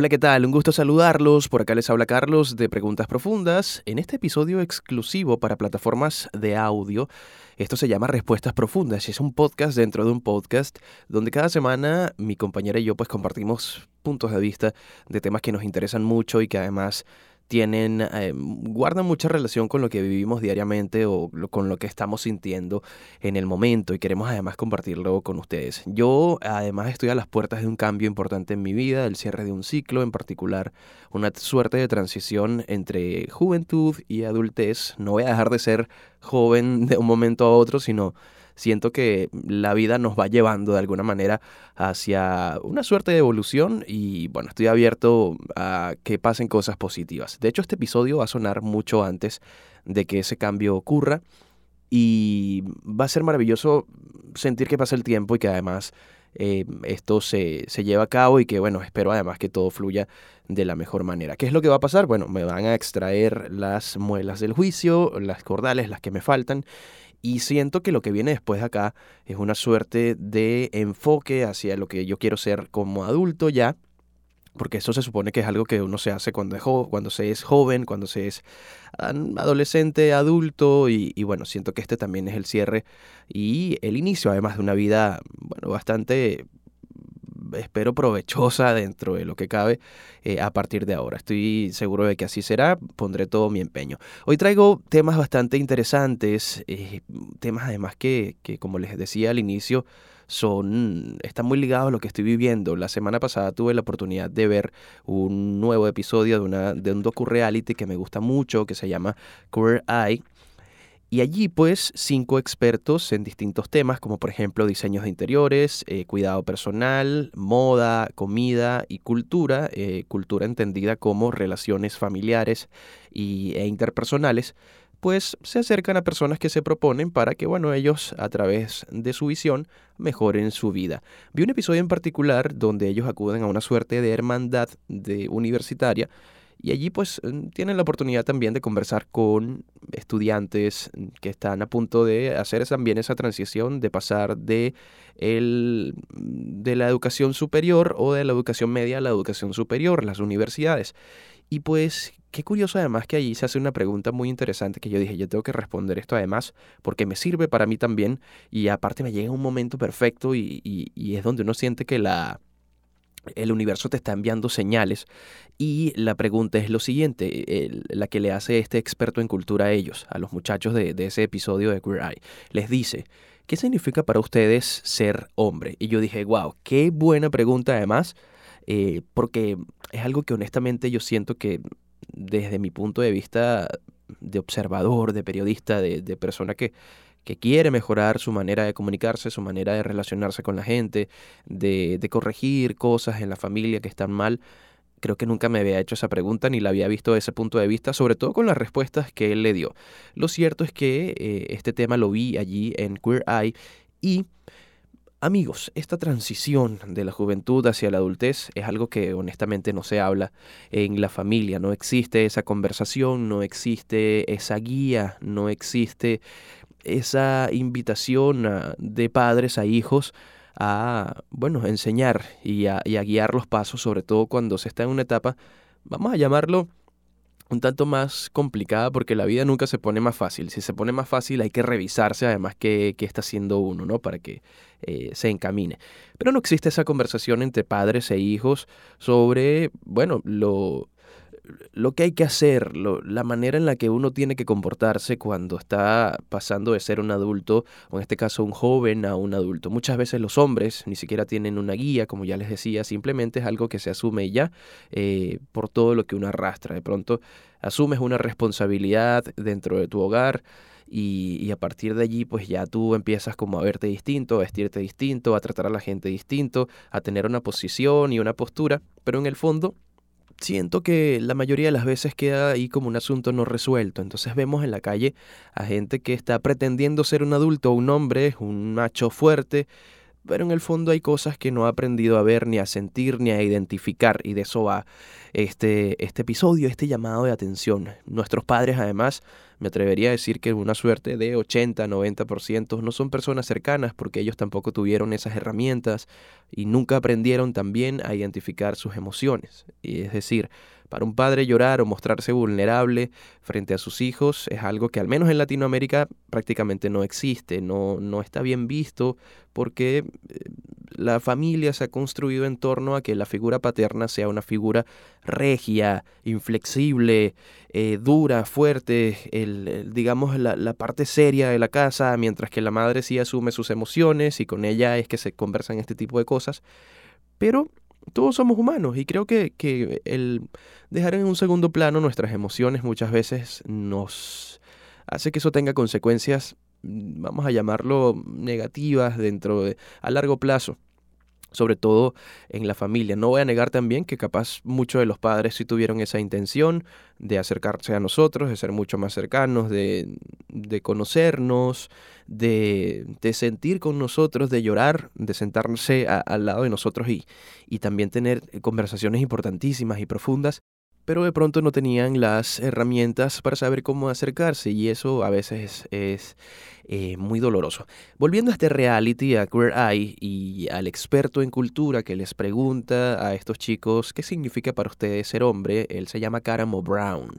Hola, ¿qué tal? Un gusto saludarlos. Por acá les habla Carlos de Preguntas Profundas. En este episodio exclusivo para plataformas de audio, esto se llama Respuestas Profundas y es un podcast dentro de un podcast donde cada semana mi compañera y yo pues compartimos puntos de vista de temas que nos interesan mucho y que además tienen, eh, guardan mucha relación con lo que vivimos diariamente o con lo que estamos sintiendo en el momento y queremos además compartirlo con ustedes. Yo además estoy a las puertas de un cambio importante en mi vida, el cierre de un ciclo, en particular una suerte de transición entre juventud y adultez. No voy a dejar de ser joven de un momento a otro, sino siento que la vida nos va llevando de alguna manera hacia una suerte de evolución y bueno, estoy abierto a que pasen cosas positivas. De hecho, este episodio va a sonar mucho antes de que ese cambio ocurra y va a ser maravilloso sentir que pasa el tiempo y que además eh, esto se, se, lleva a cabo y que bueno, espero además que todo fluya de la mejor manera. ¿Qué es lo que va a pasar? Bueno, me van a extraer las muelas del juicio, las cordales, las que me faltan y siento que lo que viene después de acá es una suerte de enfoque hacia lo que yo quiero ser como adulto ya, porque eso se supone que es algo que uno se hace cuando, es cuando se es joven, cuando se es adolescente, adulto, y, y, bueno, siento que este también es el cierre y el inicio además de una vida, bueno, bastante espero provechosa dentro de lo que cabe eh, a partir de ahora. Estoy seguro de que así será, pondré todo mi empeño. Hoy traigo temas bastante interesantes, eh, temas además que, que, como les decía al inicio, son, están muy ligados a lo que estoy viviendo. La semana pasada tuve la oportunidad de ver un nuevo episodio de, una, de un docu-reality que me gusta mucho, que se llama Queer Eye y allí pues cinco expertos en distintos temas como por ejemplo diseños de interiores, eh, cuidado personal, moda, comida y cultura, eh, cultura entendida como relaciones familiares y, e interpersonales, pues se acercan a personas que se proponen para que, bueno, ellos a través de su visión mejoren su vida. Vi un episodio en particular donde ellos acuden a una suerte de hermandad de universitaria y allí pues mm, tienen la oportunidad también de conversar con estudiantes que están a punto de hacer también esa transición de pasar de, el, de la educación superior o de la educación media a la educación superior, las universidades. Y pues qué curioso además que allí se hace una pregunta muy interesante que yo dije, yo tengo que responder esto además porque me sirve para mí también y aparte me llega un momento perfecto y, y es donde uno siente que la el universo te está enviando señales y la pregunta es lo siguiente, la que le hace este experto en cultura a ellos, a los muchachos de, ese episodio de Queer Eye, les dice, ¿qué significa para ustedes ser hombre? Y yo dije, wow, qué buena pregunta además, eh, porque es algo que honestamente yo siento que desde mi punto de vista de observador, de periodista, de persona que que quiere mejorar su manera de comunicarse, su manera de relacionarse con la gente, de, de corregir cosas en la familia que están mal, creo que nunca me había hecho esa pregunta ni la había visto desde ese punto de vista, sobre todo con las respuestas que él le dio. Lo cierto es que eh, este tema lo vi allí en Queer Eye y Amigos, esta transición de la juventud hacia la adultez es algo que honestamente no se habla en la familia, no existe esa conversación, no existe esa guía, no existe esa invitación de padres a hijos a, bueno, enseñar y a, guiar los pasos, sobre todo cuando se está en una etapa, vamos a llamarlo un tanto más complicada porque la vida nunca se pone más fácil. Si se pone más fácil hay que revisarse además qué, está haciendo uno, ¿no? Para que eh, se encamine. Pero no existe esa conversación entre padres e hijos sobre, bueno, lo, lo que hay que hacer, la manera en la que uno tiene que comportarse cuando está pasando de ser un adulto, o en este caso un joven, a un adulto. Muchas veces los hombres ni siquiera tienen una guía, como ya les decía, simplemente es algo que se asume ya eh, por todo lo que uno arrastra. De pronto asumes una responsabilidad dentro de tu hogar. Y, y, a partir de allí pues ya tú empiezas como a verte distinto, a vestirte distinto, a tratar a la gente distinto, a tener una posición y una postura, pero en el fondo siento que la mayoría de las veces queda ahí como un asunto no resuelto. Entonces vemos en la calle a gente que está pretendiendo ser un adulto, un hombre, un macho fuerte, pero en el fondo hay cosas que no ha aprendido a ver, ni a sentir, ni a identificar, y de eso va este, este episodio, este llamado de atención. Nuestros padres, además, me atrevería a decir que una suerte de 80, 90% no son personas cercanas porque ellos tampoco tuvieron esas herramientas y nunca aprendieron también a identificar sus emociones. Es decir, para un padre llorar o mostrarse vulnerable frente a sus hijos es algo que al menos en Latinoamérica prácticamente no existe, no, no está bien visto porque eh, la familia se ha construido en torno a que la figura paterna sea una figura regia, inflexible, eh, dura, fuerte, el, digamos la, la, parte seria de la casa, mientras que la madre sí asume sus emociones y con ella es que se conversan este tipo de cosas. Pero todos somos humanos y creo que, que el dejar en un segundo plano nuestras emociones muchas veces nos hace que eso tenga consecuencias, mm, vamos a llamarlo negativas dentro de a largo plazo sobre todo en la familia. No voy a negar también que capaz muchos de los padres sí tuvieron esa intención de acercarse a nosotros, de ser mucho más cercanos, de, de conocernos, de, de, sentir con nosotros, de llorar, de sentarse al lado de nosotros y, y también tener conversaciones importantísimas y profundas pero de pronto no tenían las herramientas para saber cómo acercarse y eso a veces es, eh, muy doloroso. Volviendo a este reality, a Queer Eye y al experto en cultura que les pregunta a estos chicos qué significa para ustedes ser hombre, él se llama Caramo Brown.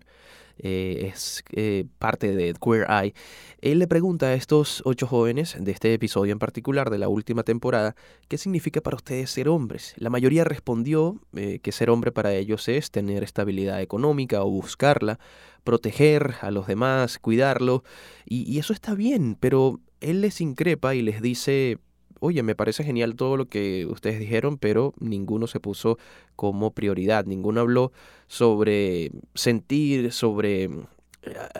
Eh, es eh, parte de Queer Eye, él le pregunta a estos ocho jóvenes de este episodio en particular de la última temporada, ¿qué significa para ustedes ser hombres? La mayoría respondió eh, que ser hombre para ellos es tener estabilidad económica o buscarla, proteger a los demás, cuidarlo, y, y eso está bien, pero él les increpa y les dice, oye, me parece genial todo lo que ustedes dijeron, pero ninguno se puso como prioridad, ninguno habló sobre sentir, sobre,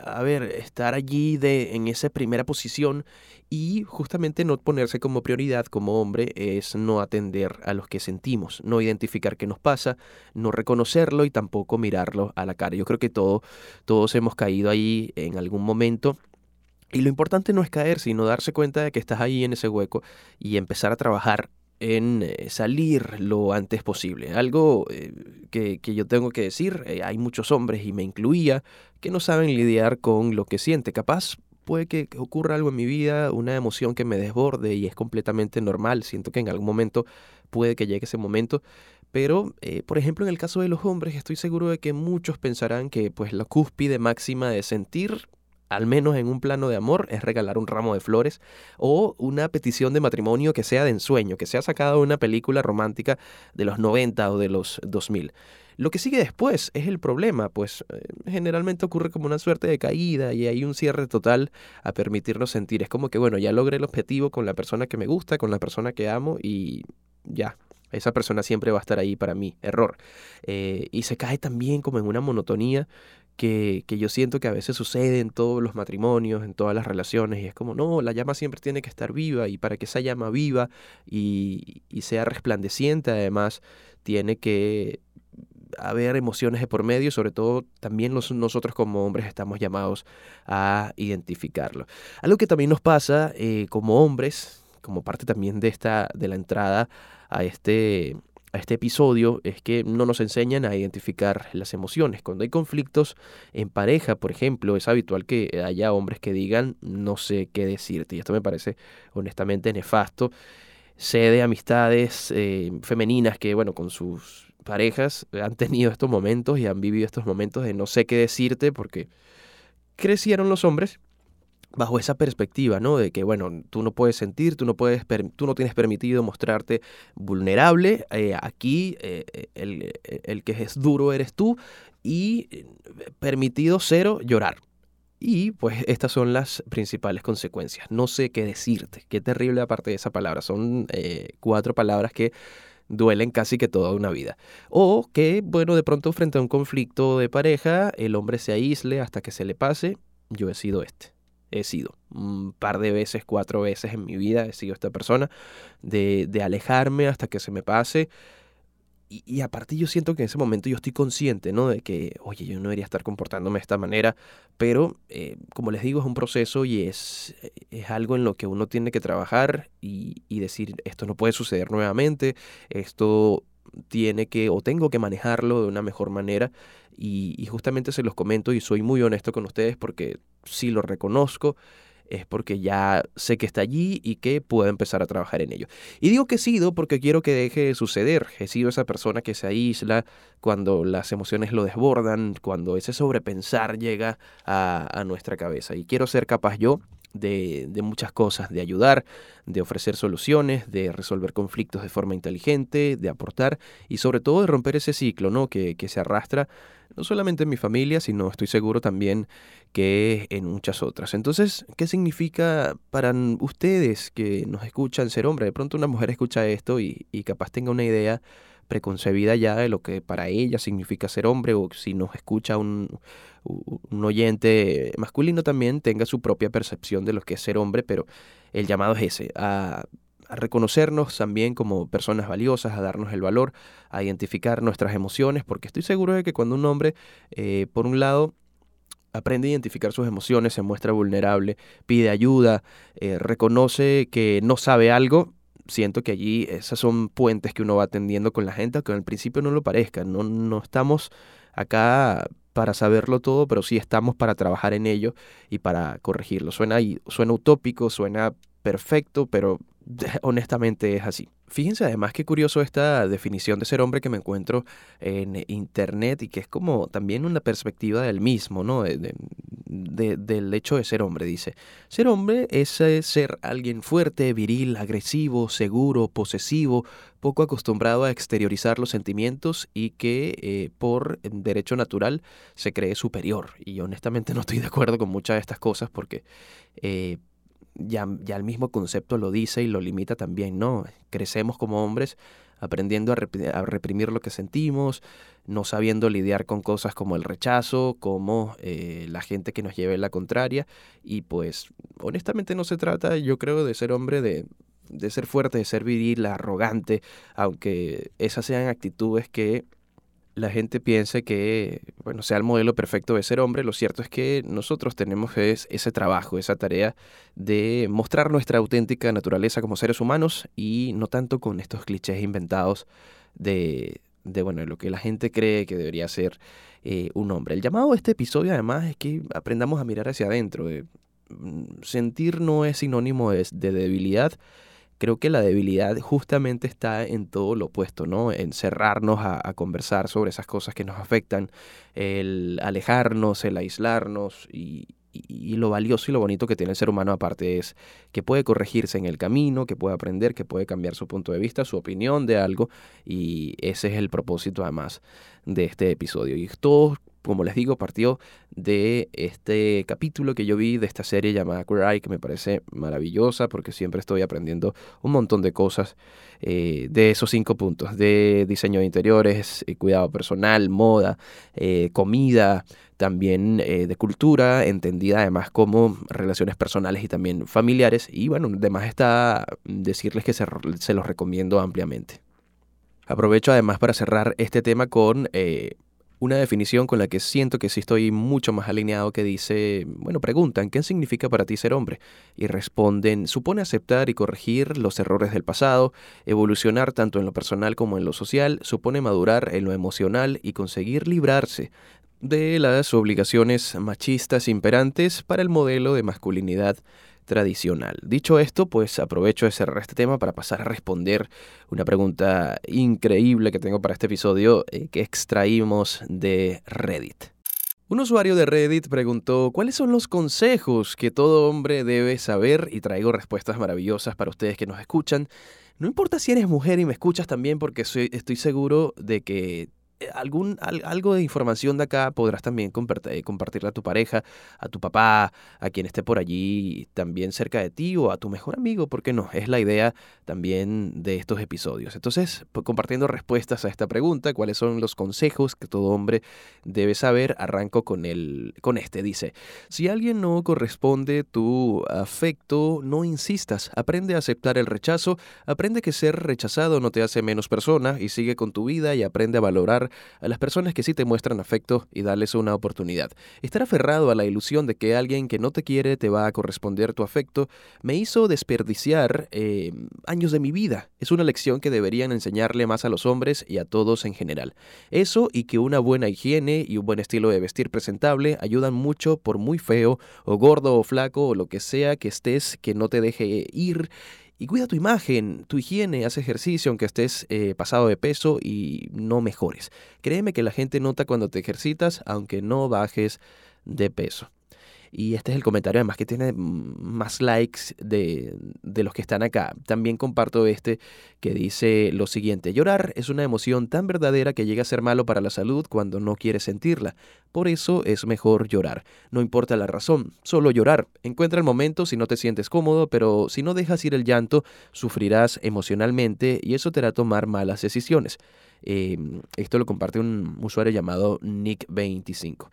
a ver, estar allí de, en esa primera posición y justamente no ponerse como prioridad como hombre es no atender a los que sentimos, no identificar qué nos pasa, no reconocerlo y tampoco mirarlo a la cara. Yo creo que todo, todos hemos caído ahí en algún momento y lo importante no es caer, sino darse cuenta de que estás ahí en ese hueco y empezar a trabajar en eh, salir lo antes posible. Algo eh, que, yo tengo que decir, eh, hay muchos hombres, y me incluía, que no saben lidiar con lo que siente. Capaz puede que ocurra algo en mi vida, una emoción que me desborde y es completamente normal. Siento que en algún momento puede que llegue ese momento. Pero, por ejemplo, en el caso de los hombres, estoy seguro de que muchos pensarán que pues la cúspide máxima de sentir al menos en un plano de amor, es regalar un ramo de flores o una petición de matrimonio que sea de ensueño, que sea sacada de una película romántica de los 90 o de los 2000. Lo que sigue después es el problema, pues eh, generalmente ocurre como una suerte de caída y hay un cierre total a permitirnos sentir. Es como que, bueno, ya logré el objetivo con la persona que me gusta, con la persona que amo y ya, esa persona siempre va a estar ahí para mí. Error. Eh, y se cae también como en una monotonía que, yo siento que a veces sucede en todos los matrimonios, en todas las relaciones, y es como, no, la llama siempre tiene que estar viva, y para que esa llama viva y, sea resplandeciente, además, tiene que haber emociones de por medio, sobre todo también nosotros como hombres estamos llamados a identificarlo. Algo que también nos pasa eh, como hombres, como parte también de esta, de la entrada a este, a este episodio es que no nos enseñan a identificar las emociones. Cuando hay conflictos en pareja, por ejemplo, es habitual que haya hombres que digan no sé qué decirte. Y esto me parece honestamente nefasto. Sé de amistades eh, femeninas que, bueno, con sus parejas han tenido estos momentos y han vivido estos momentos de no sé qué decirte porque crecieron los hombres bajo esa perspectiva, ¿no? De que, bueno, tú no puedes sentir, tú no, puedes, tú no tienes permitido mostrarte vulnerable, eh, aquí eh, eh, el, que es duro eres tú y permitido cero llorar. Y pues estas son las principales consecuencias. No sé qué decirte, qué terrible aparte de esa palabra. Son cuatro palabras que duelen casi que toda una vida. O que, bueno, de pronto frente a un conflicto de pareja, el hombre se aísle hasta que se le pase. Yo he sido este he sido. Un par de veces, cuatro veces en mi vida he sido esta persona, de, de alejarme hasta que se me pase. y, aparte yo siento que en ese momento yo estoy consciente, ¿no? De que, oye, yo no debería estar comportándome de esta manera, pero eh, como les digo, es un proceso y es, es algo en lo que uno tiene que trabajar y, y decir, esto no puede suceder nuevamente, esto tiene que o tengo que manejarlo de una mejor manera y, justamente se los comento y soy muy honesto con ustedes porque si lo reconozco es porque ya sé que está allí y que puedo empezar a trabajar en ello. Y digo que he sido porque quiero que deje de suceder. He sido esa persona que se aísla cuando las emociones lo desbordan, cuando ese sobrepensar llega a nuestra cabeza. Y quiero ser capaz yo de, de, muchas cosas, de ayudar, de ofrecer soluciones, de resolver conflictos de forma inteligente, de aportar y sobre todo de romper ese ciclo ¿no? que, que se arrastra no solamente en mi familia, sino estoy seguro también que en muchas otras. Entonces, ¿qué significa para ustedes que nos escuchan ser hombre? De pronto una mujer escucha esto y, y capaz tenga una idea preconcebida ya de lo que para ella significa ser hombre o si nos escucha un, un oyente masculino también tenga su propia percepción de lo que es ser hombre, pero el llamado es ese, a, reconocernos también como personas valiosas, a darnos el valor, a identificar nuestras emociones, porque estoy seguro de que cuando un hombre, eh, por un lado, aprende a identificar sus emociones, se muestra vulnerable, pide ayuda, eh, reconoce que no sabe algo, siento que allí esas son puentes que uno va atendiendo con la gente, aunque al principio no lo parezca, no, no estamos acá para saberlo todo, pero sí estamos para trabajar en ello y para corregirlo. Suena, suena utópico, suena perfecto, pero honestamente es así. Fíjense además qué curioso esta definición de ser hombre que me encuentro en internet y que es como también una perspectiva del mismo, ¿no? Del hecho de ser hombre, dice. Ser hombre es eh, ser alguien fuerte, viril, agresivo, seguro, posesivo, poco acostumbrado a exteriorizar los sentimientos y que eh, por derecho natural se cree superior. Y honestamente no estoy de acuerdo con muchas de estas cosas porque eh, ya, ya el mismo concepto lo dice y lo limita también, ¿no? Crecemos como hombres aprendiendo a, reprimir lo que sentimos, no sabiendo lidiar con cosas como el rechazo, como eh, la gente que nos lleve la contraria. Y pues honestamente no se trata, yo creo, de ser hombre de, de ser fuerte, de ser viril, arrogante, aunque esas sean actitudes que la gente piense que, bueno, sea el modelo perfecto de ser hombre, lo cierto es que nosotros tenemos ese trabajo, esa tarea de mostrar nuestra auténtica naturaleza como seres humanos y no tanto con estos clichés inventados de, de bueno, lo que la gente cree que debería ser eh, un hombre. El llamado de este episodio además es que aprendamos a mirar hacia adentro. Mm, sentir no es sinónimo de debilidad, creo que la debilidad justamente está en todo lo opuesto, ¿no? En cerrarnos a, conversar sobre esas cosas que nos afectan, el alejarnos, el aislarnos y, y, lo valioso y lo bonito que tiene el ser humano aparte es que puede corregirse en el camino, que puede aprender, que puede cambiar su punto de vista, su opinión de algo y ese es el propósito además de este episodio. Y todo como les digo, partió de este capítulo que yo vi de esta serie llamada Eye, que me parece maravillosa porque siempre estoy aprendiendo un montón de cosas eh, de esos cinco puntos, de diseño de interiores, eh, cuidado personal, moda, eh, comida, también de cultura, entendida además como relaciones personales y también familiares. Y bueno, además está decirles que se los recomiendo ampliamente. Aprovecho además para cerrar este tema con una definición con la que siento que sí estoy mucho más alineado que dice, bueno, preguntan, ¿qué significa para ti ser hombre? Y responden, supone aceptar y corregir los errores del pasado, evolucionar tanto en lo personal como en lo social, supone madurar en lo emocional y conseguir librarse de las obligaciones machistas imperantes para el modelo de masculinidad tradicional. Dicho esto, pues aprovecho de cerrar este tema para pasar a responder una pregunta increíble que tengo para este episodio eh, que extraímos de Reddit. Un usuario de Reddit preguntó cuáles son los consejos que todo hombre debe saber y traigo respuestas maravillosas para ustedes que nos escuchan. No importa si eres mujer y me escuchas también porque estoy seguro de que eh, algún, algo de información de acá podrás también compartir, compartirla a tu pareja, a tu papá, a quien esté por allí también cerca de ti o a tu mejor amigo, porque no, es la idea también de estos episodios. Entonces, compartiendo respuestas a esta pregunta, cuáles son los consejos que todo hombre debe saber, arranco con, el, con este. Dice, si alguien no corresponde tu afecto, no insistas, aprende a aceptar el rechazo, aprende que ser rechazado no te hace menos persona y sigue con tu vida y aprende a valorar a las personas que sí te muestran afecto y darles una oportunidad. Estar aferrado a la ilusión de que alguien que no te quiere te va a corresponder tu afecto me hizo desperdiciar eh, años de mi vida. Es una lección que deberían enseñarle más a los hombres y a todos en general. Eso y que una buena higiene y un buen estilo de vestir presentable ayudan mucho por muy feo o gordo o flaco o lo que sea que estés que no te deje ir y cuida tu imagen, tu higiene, haz ejercicio aunque estés eh, pasado de peso y no mejores. Créeme que la gente nota cuando te ejercitas aunque no bajes de peso. Y este es el comentario además que tiene más likes de, de, los que están acá. También comparto este que dice lo siguiente, llorar es una emoción tan verdadera que llega a ser malo para la salud cuando no quieres sentirla. Por eso es mejor llorar. No importa la razón, solo llorar. Encuentra el momento si no te sientes cómodo, pero si no dejas ir el llanto, sufrirás emocionalmente y eso te hará tomar malas decisiones. Em, esto lo comparte un usuario llamado Nick25.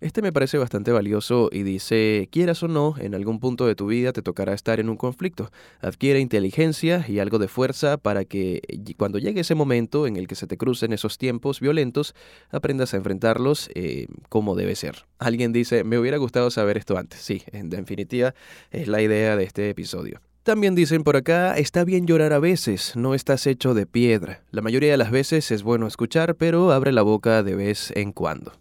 Este me parece bastante valioso y dice, quieras o no, en algún punto de tu vida te tocará estar en un conflicto. Adquiere inteligencia y algo de fuerza para que cuando llegue ese momento en el que se te crucen esos tiempos violentos, aprendas a enfrentarlos eh, como debe ser. Alguien dice, me hubiera gustado saber esto antes. Sí, en definitiva es la idea de este episodio. También dicen por acá, está bien llorar a veces, no estás hecho de piedra. La mayoría de las veces es bueno escuchar, pero abre la boca de vez en cuando.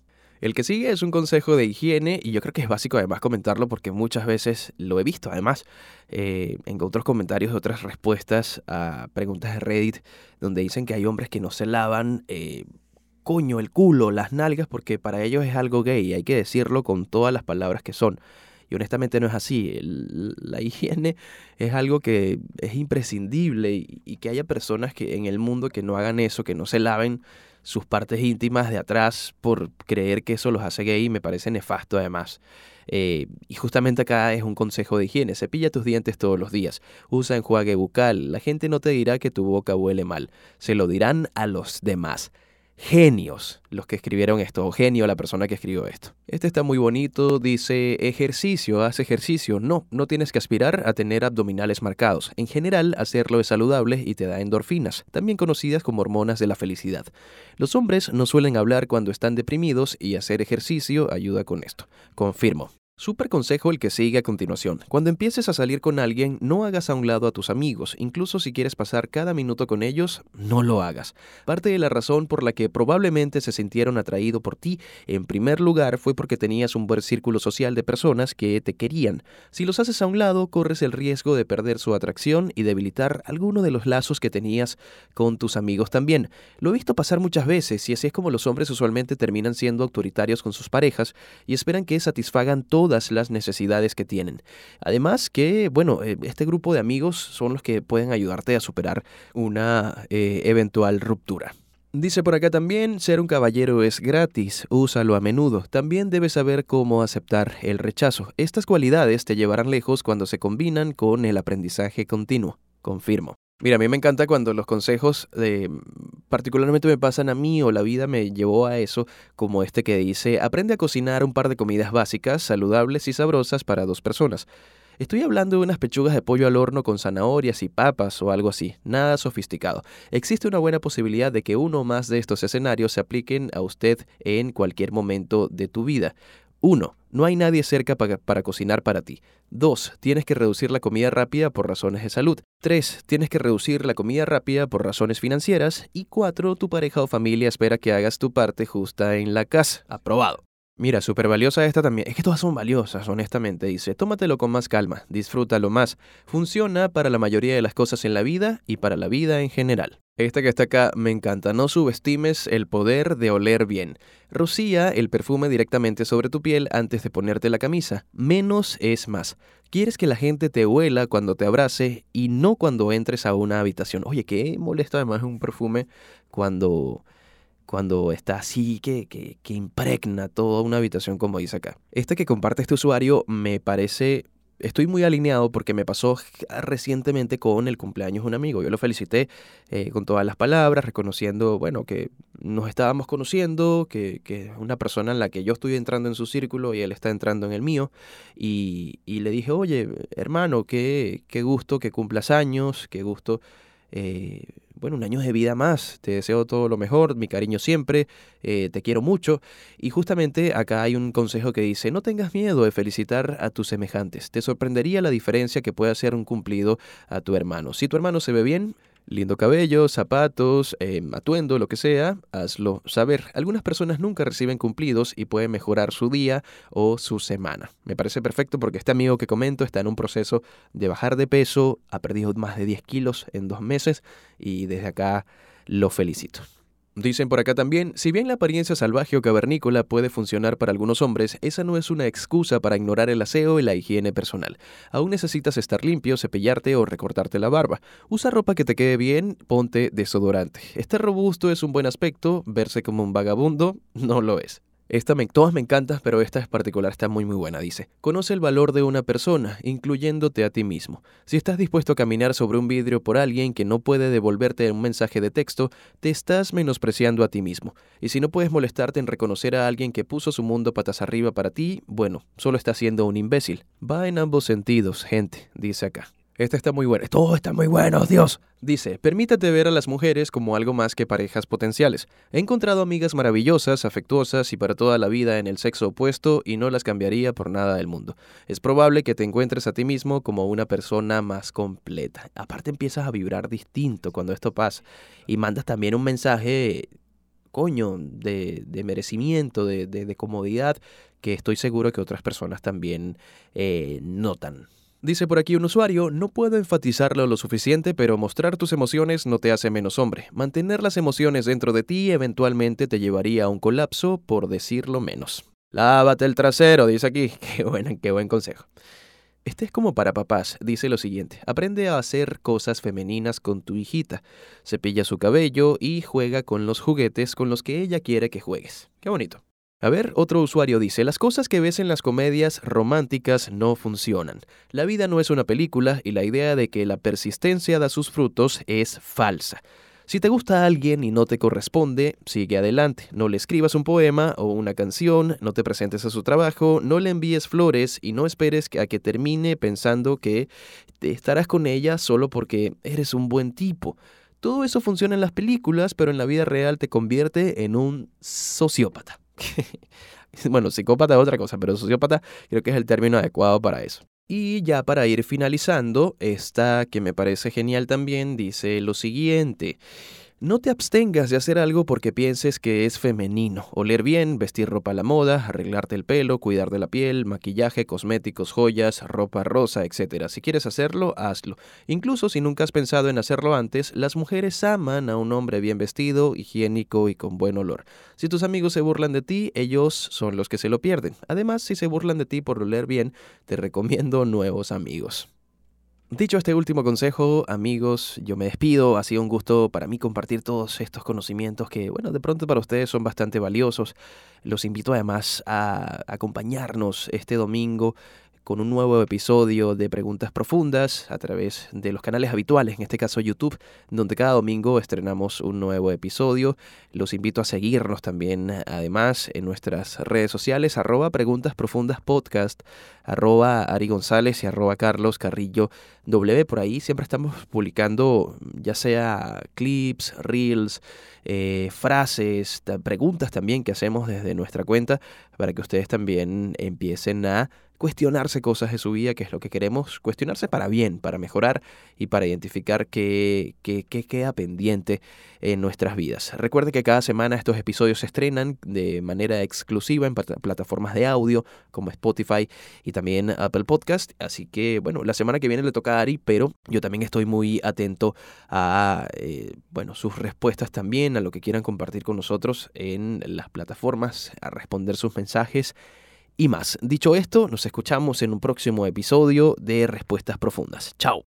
El que sigue es un consejo de higiene y yo creo que es básico además comentarlo porque muchas veces lo he visto. Además, eh, en otros comentarios, otras respuestas a preguntas de Reddit donde dicen que hay hombres que no se lavan eh, coño, el culo, las nalgas porque para ellos es algo gay hay que decirlo con todas las palabras que son. Y honestamente no es así. la higiene es algo que es imprescindible y, y que haya personas que en el mundo que no hagan eso, que no se laven sus partes íntimas de atrás por creer que eso los hace gay me parece nefasto además. Eh, y justamente acá es un consejo de higiene. Cepilla tus dientes todos los días. Usa enjuague bucal. La gente no te dirá que tu boca huele mal. Se lo dirán a los demás genios los que escribieron esto, o genio la persona que escribió esto. Este está muy bonito, dice ejercicio, haz ejercicio. No, no tienes que aspirar a tener abdominales marcados. En general, hacerlo es saludable y te da endorfinas, también conocidas como hormonas de la felicidad. Los hombres no suelen hablar cuando están deprimidos y hacer ejercicio ayuda con esto. Confirmo. Súper consejo el que sigue a continuación. Cuando empieces a salir con alguien, no hagas a un lado a tus amigos, incluso si quieres pasar cada minuto con ellos, no lo hagas. Parte de la razón por la que probablemente se sintieron atraídos por ti, en primer lugar, fue porque tenías un buen círculo social de personas que te querían. Si los haces a un lado, corres el riesgo de perder su atracción y debilitar alguno de los lazos que tenías con tus amigos también. Lo he visto pasar muchas veces y así es como los hombres usualmente terminan siendo autoritarios con sus parejas y esperan que satisfagan todo las necesidades que tienen. Además que, bueno, eh, este grupo de amigos son los que pueden ayudarte a superar una eh, eventual ruptura. Dice por acá también, ser un caballero es gratis, úsalo a menudo. También debes saber cómo aceptar el rechazo. Estas cualidades te llevarán lejos cuando se combinan con el aprendizaje continuo. Confirmo. Mira, a mí me encanta cuando los consejos de, particularmente me pasan a mí o la vida me llevó a eso, como este que dice, aprende a cocinar un par de comidas básicas, saludables y sabrosas para dos personas. Estoy hablando de unas pechugas de pollo al horno con zanahorias y papas o algo así, nada sofisticado. Existe una buena posibilidad de que uno o más de estos escenarios se apliquen a usted en cualquier momento de tu vida. 1. No hay nadie cerca para, cocinar para ti. 2. Tienes que reducir la comida rápida por razones de salud. 3. Tienes que reducir la comida rápida por razones financieras. Y 4. Tu pareja o familia espera que hagas tu parte justa en la casa. Aprobado. Mira, súper valiosa esta también. Es que todas son valiosas, honestamente. Dice, tómatelo con más calma, disfrútalo más. Funciona para la mayoría de las cosas en la vida y para la vida en general. Esta que está acá me encanta. No subestimes el poder de oler bien. Rocía el perfume directamente sobre tu piel antes de ponerte la camisa. Menos es más. Quieres que la gente te huela cuando te abrace y no cuando entres a una habitación. Oye, qué molesto además un perfume cuando cuando está así que, que, que impregna toda una habitación como dice acá. Este que comparte este usuario me parece estoy muy alineado porque me pasó recientemente con el cumpleaños de un amigo. Yo lo felicité eh, con todas las palabras, reconociendo, bueno, que nos estábamos conociendo, que, es una persona en la que yo estoy entrando en su círculo y él está entrando en el mío. Y, y le dije, oye, hermano, qué, qué gusto que cumplas años, qué gusto eh, bueno, un año de vida más. Te deseo todo lo mejor, mi cariño siempre, eh, te quiero mucho. Y justamente acá hay un consejo que dice, no tengas miedo de felicitar a tus semejantes. Te sorprendería la diferencia que puede hacer un cumplido a tu hermano. Si tu hermano se ve bien, lindo cabello, zapatos, eh, atuendo, lo que sea, hazlo saber. Algunas personas nunca reciben cumplidos y pueden mejorar su día o su semana. Me parece perfecto porque este amigo que comento está en un proceso de bajar de peso, ha perdido más de 10 kilos en dos meses y desde acá lo felicito. Dicen por acá también, si bien la apariencia salvaje o cavernícola puede funcionar para algunos hombres, esa no es una excusa para ignorar el aseo y la higiene personal. Aún necesitas estar limpio, cepillarte o recortarte la barba. Usa ropa que te quede bien, ponte desodorante. Estar robusto es un buen aspecto, verse como un vagabundo no lo es. Esta me, todas me encantan, pero esta es particular, está muy muy buena, dice. Conoce el valor de una persona, incluyéndote a ti mismo. Si estás dispuesto a caminar sobre un vidrio por alguien que no puede devolverte un mensaje de texto, te estás menospreciando a ti mismo. Y si no puedes molestarte en reconocer a alguien que puso su mundo patas arriba para ti, bueno, solo estás siendo un imbécil. Va en ambos sentidos, gente, dice acá. Este está muy bueno. Todo está muy bueno, Dios. Dice, permítate ver a las mujeres como algo más que parejas potenciales. He encontrado amigas maravillosas, afectuosas y para toda la vida en el sexo opuesto y no las cambiaría por nada del mundo. Es probable que te encuentres a ti mismo como una persona más completa. Aparte empiezas a vibrar distinto cuando esto pasa y mandas también un mensaje, coño, de, merecimiento, de, comodidad, que estoy seguro que otras personas también eh, notan. Dice por aquí un usuario, no puedo enfatizarlo lo suficiente, pero mostrar tus emociones no te hace menos hombre. Mantener las emociones dentro de ti eventualmente te llevaría a un colapso, por decirlo menos. Lávate el trasero, dice aquí. Qué buen, qué buen consejo. Este es como para papás. Dice lo siguiente. Aprende a hacer cosas femeninas con tu hijita. Cepilla su cabello y juega con los juguetes con los que ella quiere que juegues. Qué bonito. A ver, otro usuario dice, las cosas que ves en las comedias románticas no funcionan. La vida no es una película y la idea de que la persistencia da sus frutos es falsa. Si te gusta alguien y no te corresponde, sigue adelante. No le escribas un poema o una canción, no te presentes a su trabajo, no le envíes flores y no esperes a que termine pensando que te estarás con ella solo porque eres un buen tipo. Todo eso funciona en las películas, pero en la vida real te convierte en un sociópata. bueno, psicópata es otra cosa, pero sociópata creo que es el término adecuado para eso. Y ya para ir finalizando, esta que me parece genial también dice lo siguiente. No te abstengas de hacer algo porque pienses que es femenino. Oler bien, vestir ropa a la moda, arreglarte el pelo, cuidar de la piel, maquillaje, cosméticos, joyas, ropa rosa, etc. Si quieres hacerlo, hazlo. Incluso si nunca has pensado en hacerlo antes, las mujeres aman a un hombre bien vestido, higiénico y con buen olor. Si tus amigos se burlan de ti, ellos son los que se lo pierden. Además, si se burlan de ti por oler bien, te recomiendo nuevos amigos. Dicho este último consejo, amigos, yo me despido. Ha sido un gusto para mí compartir todos estos conocimientos que, bueno, de pronto para ustedes son bastante valiosos. Los invito además a acompañarnos este domingo con un nuevo episodio de Preguntas Profundas a través de los canales habituales, en este caso YouTube, donde cada domingo estrenamos un nuevo episodio. Los invito a seguirnos también, además, en nuestras redes sociales, arroba Preguntas Profundas Podcast, arroba Ari González y arroba Carlos Carrillo W. Por ahí siempre estamos publicando ya sea clips, reels, eh, frases, preguntas también que hacemos desde nuestra cuenta para que ustedes también empiecen a cuestionarse cosas de su vida, que es lo que queremos, cuestionarse para bien, para mejorar y para identificar qué, qué, queda pendiente en nuestras vidas. Recuerde que cada semana estos episodios se estrenan de manera exclusiva en plataformas de audio como Spotify y también Apple Podcast. Así que, bueno, la semana que viene le toca a Ari, pero yo también estoy muy atento a, eh, bueno, sus respuestas también, a lo que quieran compartir con nosotros en las plataformas, a responder sus mensajes y más. Dicho esto, nos escuchamos en un próximo episodio de Respuestas Profundas. Chao.